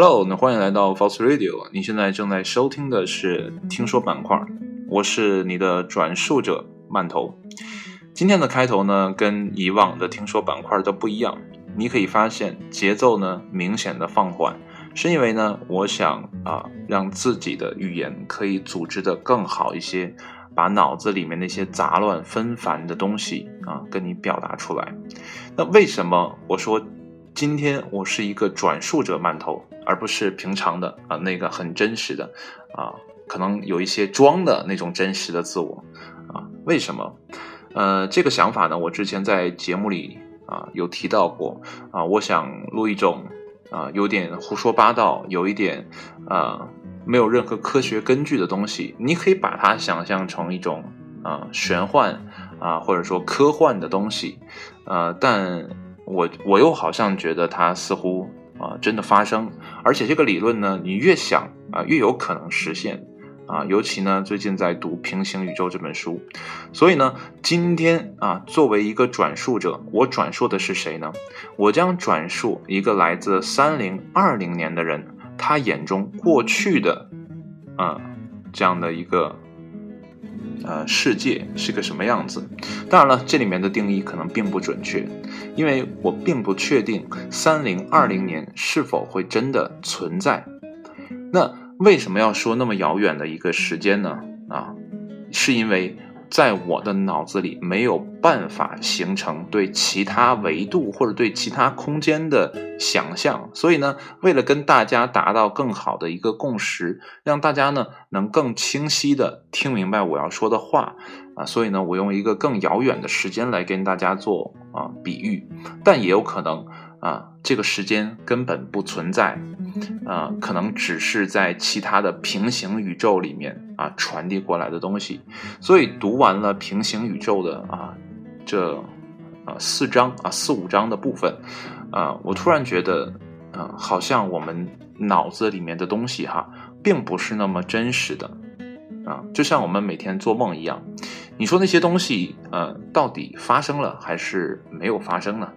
Hello，那欢迎来到 False Radio。你现在正在收听的是听说板块，我是你的转述者曼头。今天的开头呢，跟以往的听说板块都不一样。你可以发现节奏呢明显的放缓，是因为呢，我想啊，让自己的语言可以组织的更好一些，把脑子里面那些杂乱纷繁的东西啊，跟你表达出来。那为什么我说今天我是一个转述者馒头？而不是平常的啊，那个很真实的啊，可能有一些装的那种真实的自我啊。为什么？呃，这个想法呢，我之前在节目里啊有提到过啊。我想录一种啊，有点胡说八道，有一点啊没有任何科学根据的东西。你可以把它想象成一种啊玄幻啊，或者说科幻的东西啊，但我我又好像觉得它似乎。啊，真的发生，而且这个理论呢，你越想啊，越有可能实现啊。尤其呢，最近在读《平行宇宙》这本书，所以呢，今天啊，作为一个转述者，我转述的是谁呢？我将转述一个来自三零二零年的人，他眼中过去的啊这样的一个。呃，世界是个什么样子？当然了，这里面的定义可能并不准确，因为我并不确定三零二零年是否会真的存在。那为什么要说那么遥远的一个时间呢？啊，是因为。在我的脑子里没有办法形成对其他维度或者对其他空间的想象，所以呢，为了跟大家达到更好的一个共识，让大家呢能更清晰的听明白我要说的话。啊，所以呢，我用一个更遥远的时间来跟大家做啊比喻，但也有可能。啊，这个时间根本不存在，啊，可能只是在其他的平行宇宙里面啊传递过来的东西。所以读完了平行宇宙的啊这啊四章啊四五章的部分，啊，我突然觉得，啊，好像我们脑子里面的东西哈，并不是那么真实的，啊，就像我们每天做梦一样。你说那些东西，呃，到底发生了还是没有发生呢？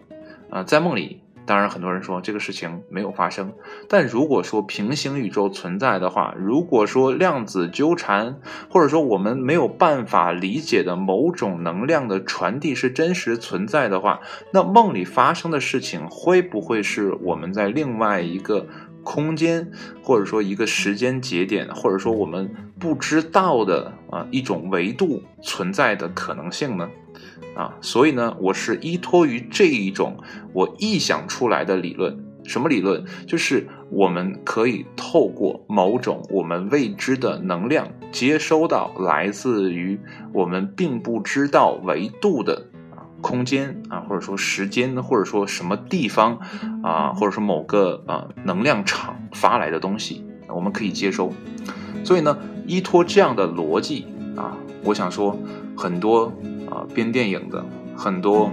啊，在梦里。当然，很多人说这个事情没有发生。但如果说平行宇宙存在的话，如果说量子纠缠，或者说我们没有办法理解的某种能量的传递是真实存在的话，那梦里发生的事情会不会是我们在另外一个空间，或者说一个时间节点，或者说我们不知道的啊一种维度存在的可能性呢？啊，所以呢，我是依托于这一种我臆想出来的理论。什么理论？就是我们可以透过某种我们未知的能量，接收到来自于我们并不知道维度的啊空间啊，或者说时间，或者说什么地方啊，或者说某个啊能量场发来的东西，我们可以接收。所以呢，依托这样的逻辑啊，我想说很多。啊，编电影的很多，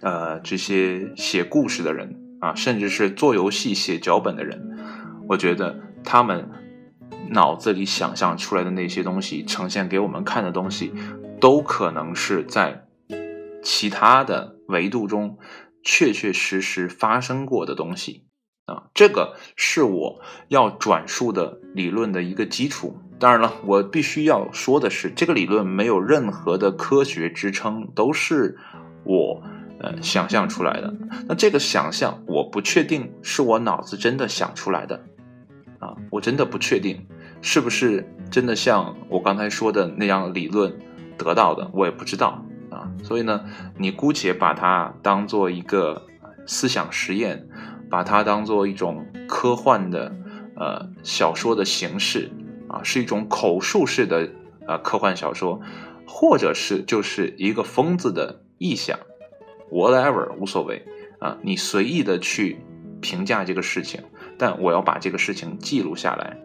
呃，这些写故事的人啊，甚至是做游戏写脚本的人，我觉得他们脑子里想象出来的那些东西，呈现给我们看的东西，都可能是在其他的维度中确确实实发生过的东西啊。这个是我要转述的理论的一个基础。当然了，我必须要说的是，这个理论没有任何的科学支撑，都是我呃想象出来的。那这个想象，我不确定是我脑子真的想出来的啊，我真的不确定是不是真的像我刚才说的那样理论得到的，我也不知道啊。所以呢，你姑且把它当做一个思想实验，把它当做一种科幻的呃小说的形式。是一种口述式的啊科幻小说，或者是就是一个疯子的臆想，whatever 无所谓啊，你随意的去评价这个事情，但我要把这个事情记录下来，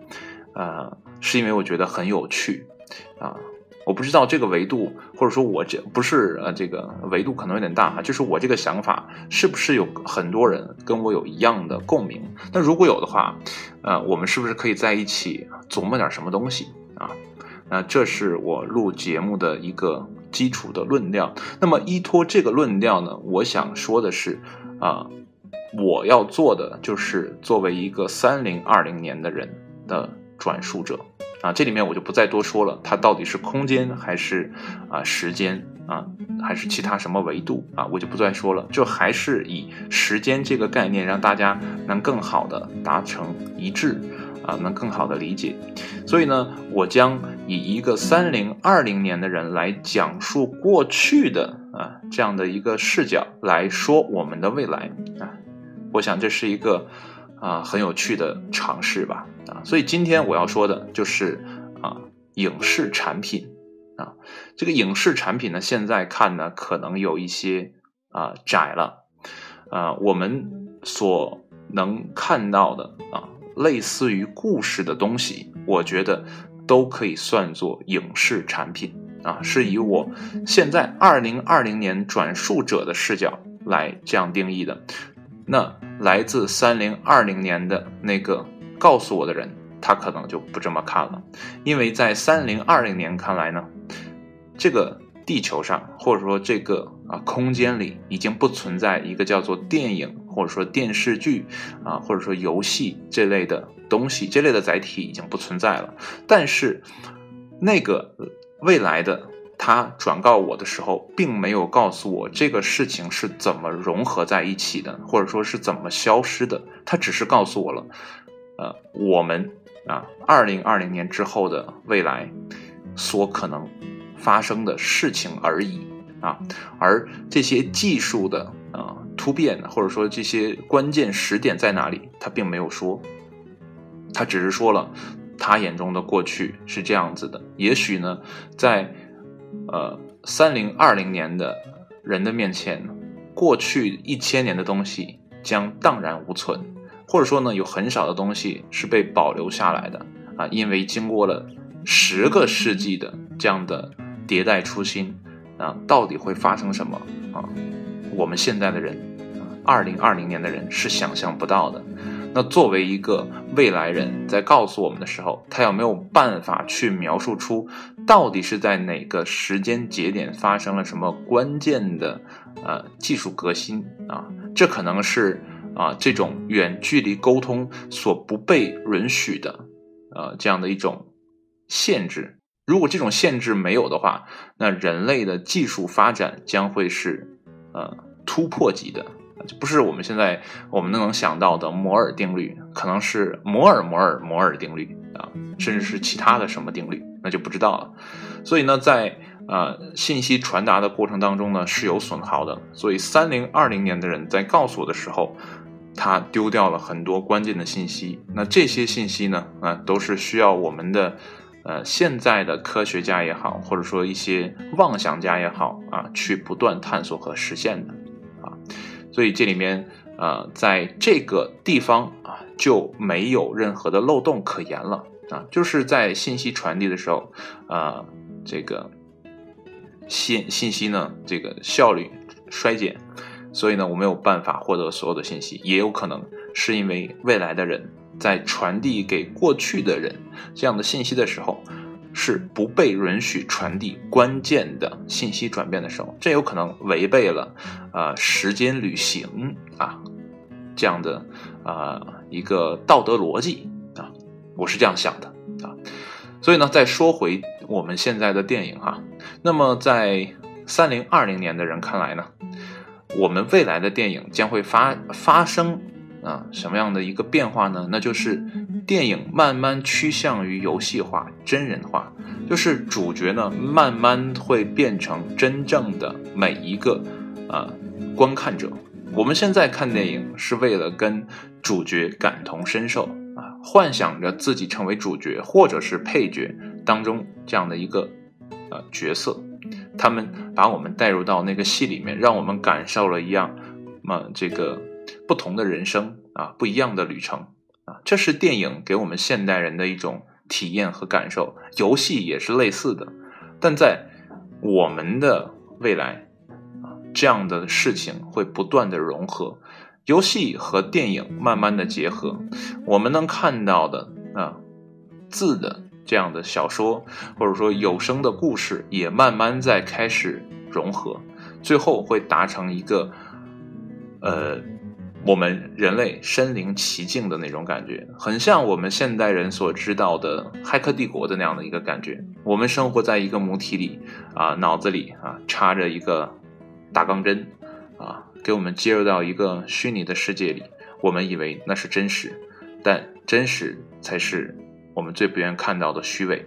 啊，是因为我觉得很有趣啊。我不知道这个维度，或者说我这不是呃这个维度可能有点大哈，就是我这个想法是不是有很多人跟我有一样的共鸣？那如果有的话，呃，我们是不是可以在一起琢磨点什么东西啊？那这是我录节目的一个基础的论调。那么依托这个论调呢，我想说的是啊，我要做的就是作为一个三零二零年的人的转述者啊，这里面我就不再多说了，它到底是空间还是啊时间啊，还是其他什么维度啊，我就不再说了，就还是以时间这个概念，让大家能更好的达成一致。啊，能更好的理解，所以呢，我将以一个三零二零年的人来讲述过去的啊这样的一个视角来说我们的未来啊，我想这是一个啊很有趣的尝试吧啊，所以今天我要说的就是啊影视产品啊，这个影视产品呢现在看呢可能有一些啊窄了啊，我们所能看到的啊。类似于故事的东西，我觉得都可以算作影视产品啊，是以我现在二零二零年转述者的视角来这样定义的。那来自三零二零年的那个告诉我的人，他可能就不这么看了，因为在三零二零年看来呢，这个地球上或者说这个啊空间里已经不存在一个叫做电影。或者说电视剧啊，或者说游戏这类的东西，这类的载体已经不存在了。但是那个未来的他转告我的时候，并没有告诉我这个事情是怎么融合在一起的，或者说是怎么消失的。他只是告诉我了，呃，我们啊，二零二零年之后的未来所可能发生的事情而已啊。而这些技术的啊。突变，或者说这些关键时点在哪里，他并没有说，他只是说了他眼中的过去是这样子的。也许呢，在呃三零二零年的人的面前，过去一千年的东西将荡然无存，或者说呢，有很少的东西是被保留下来的啊，因为经过了十个世纪的这样的迭代初心啊，到底会发生什么啊？我们现在的人，二零二零年的人是想象不到的。那作为一个未来人，在告诉我们的时候，他有没有办法去描述出到底是在哪个时间节点发生了什么关键的呃技术革新啊？这可能是啊这种远距离沟通所不被允许的呃这样的一种限制。如果这种限制没有的话，那人类的技术发展将会是。呃，突破级的，就不是我们现在我们能想到的摩尔定律，可能是摩尔摩尔摩尔定律啊，甚至是其他的什么定律，那就不知道了。所以呢，在呃信息传达的过程当中呢，是有损耗的。所以三零二零年的人在告诉我的时候，他丢掉了很多关键的信息。那这些信息呢，啊，都是需要我们的。呃，现在的科学家也好，或者说一些妄想家也好啊，去不断探索和实现的，所以这里面呃，在这个地方啊，就没有任何的漏洞可言了啊，就是在信息传递的时候，呃，这个信信息呢，这个效率衰减，所以呢，我没有办法获得所有的信息，也有可能是因为未来的人。在传递给过去的人这样的信息的时候，是不被允许传递关键的信息转变的时候，这有可能违背了呃时间旅行啊这样的呃一个道德逻辑啊，我是这样想的啊。所以呢，再说回我们现在的电影哈，那么在三零二零年的人看来呢，我们未来的电影将会发发生。啊，什么样的一个变化呢？那就是电影慢慢趋向于游戏化、真人化，就是主角呢慢慢会变成真正的每一个啊观看者。我们现在看电影是为了跟主角感同身受啊，幻想着自己成为主角或者是配角当中这样的一个呃角色，他们把我们带入到那个戏里面，让我们感受了一样，么这个。不同的人生啊，不一样的旅程啊，这是电影给我们现代人的一种体验和感受。游戏也是类似的，但在我们的未来啊，这样的事情会不断的融合，游戏和电影慢慢的结合，我们能看到的啊字的这样的小说，或者说有声的故事，也慢慢在开始融合，最后会达成一个呃。我们人类身临其境的那种感觉，很像我们现代人所知道的《骇客帝国》的那样的一个感觉。我们生活在一个母体里啊，脑子里啊插着一个大钢针啊，给我们接入到一个虚拟的世界里。我们以为那是真实，但真实才是我们最不愿看到的虚伪。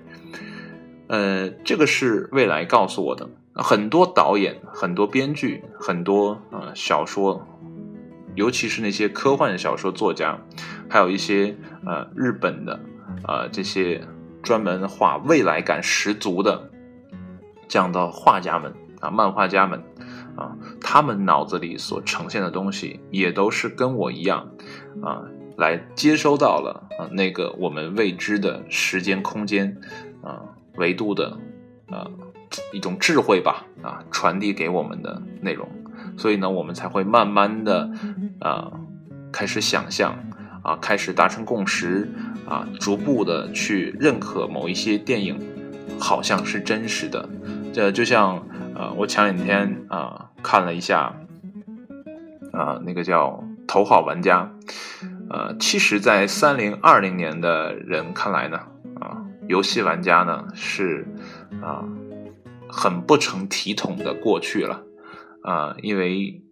呃，这个是未来告诉我的。很多导演、很多编剧、很多呃小说。尤其是那些科幻小说作家，还有一些呃日本的呃这些专门画未来感十足的这样的画家们啊，漫画家们啊，他们脑子里所呈现的东西，也都是跟我一样啊，来接收到了啊那个我们未知的时间空间啊维度的啊一种智慧吧啊，传递给我们的内容。所以呢，我们才会慢慢的，啊，开始想象，啊，开始达成共识，啊，逐步的去认可某一些电影，好像是真实的。这就像，呃，我前两天啊看了一下，啊，那个叫《头号玩家》，呃，其实，在三零二零年的人看来呢，啊，游戏玩家呢是，啊，很不成体统的过去了。啊，因为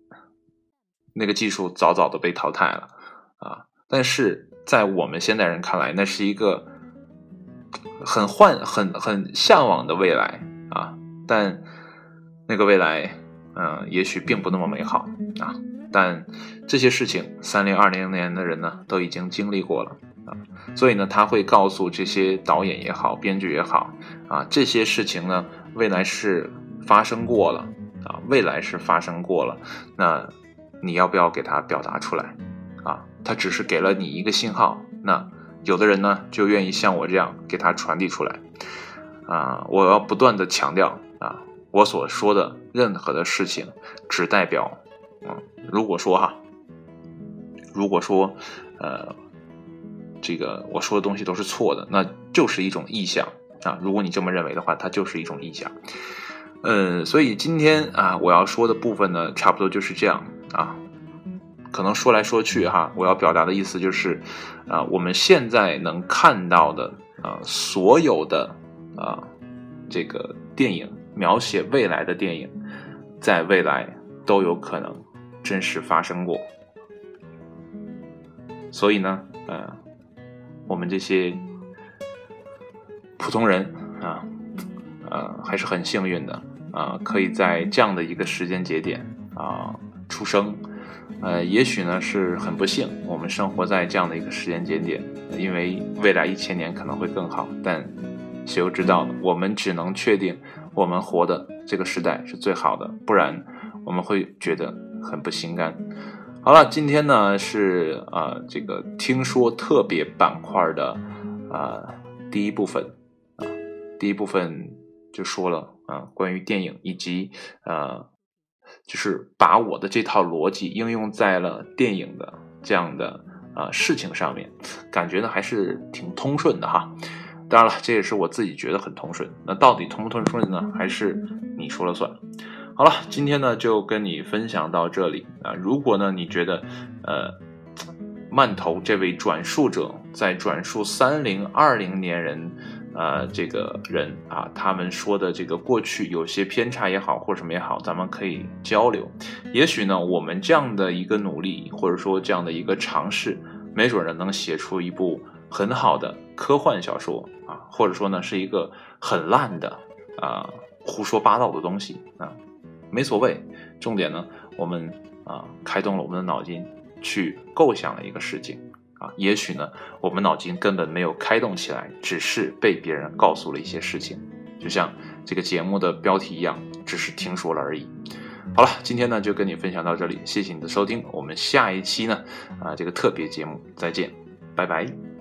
那个技术早早的被淘汰了啊，但是在我们现代人看来，那是一个很幻、很很向往的未来啊，但那个未来，嗯，也许并不那么美好啊。但这些事情，三零二零年的人呢，都已经经历过了啊，所以呢，他会告诉这些导演也好、编剧也好啊，这些事情呢，未来是发生过了。啊，未来是发生过了，那你要不要给他表达出来？啊，他只是给了你一个信号，那有的人呢就愿意像我这样给他传递出来。啊，我要不断的强调啊，我所说的任何的事情，只代表，嗯，如果说哈，如果说，呃，这个我说的东西都是错的，那就是一种臆想啊。如果你这么认为的话，它就是一种臆想。嗯，所以今天啊，我要说的部分呢，差不多就是这样啊。可能说来说去哈，我要表达的意思就是，啊，我们现在能看到的啊，所有的啊，这个电影描写未来的电影，在未来都有可能真实发生过。所以呢，呃，我们这些普通人啊，呃，还是很幸运的。啊，可以在这样的一个时间节点啊出生，呃，也许呢是很不幸，我们生活在这样的一个时间节点，因为未来一千年可能会更好，但谁又知道呢？我们只能确定我们活的这个时代是最好的，不然我们会觉得很不心甘。好了，今天呢是啊这个听说特别板块的啊第一部分啊第一部分就说了。啊，关于电影以及呃，就是把我的这套逻辑应用在了电影的这样的啊事情上面，感觉呢还是挺通顺的哈。当然了，这也是我自己觉得很通顺。那到底通不通顺呢？还是你说了算。好了，今天呢就跟你分享到这里啊。如果呢你觉得呃，慢头这位转述者在转述三零二零年人。呃，这个人啊，他们说的这个过去有些偏差也好，或者什么也好，咱们可以交流。也许呢，我们这样的一个努力，或者说这样的一个尝试，没准呢能写出一部很好的科幻小说啊，或者说呢是一个很烂的啊胡说八道的东西啊，没所谓。重点呢，我们啊开动了我们的脑筋，去构想了一个事情。也许呢，我们脑筋根本没有开动起来，只是被别人告诉了一些事情，就像这个节目的标题一样，只是听说了而已。好了，今天呢就跟你分享到这里，谢谢你的收听，我们下一期呢啊这个特别节目再见，拜拜。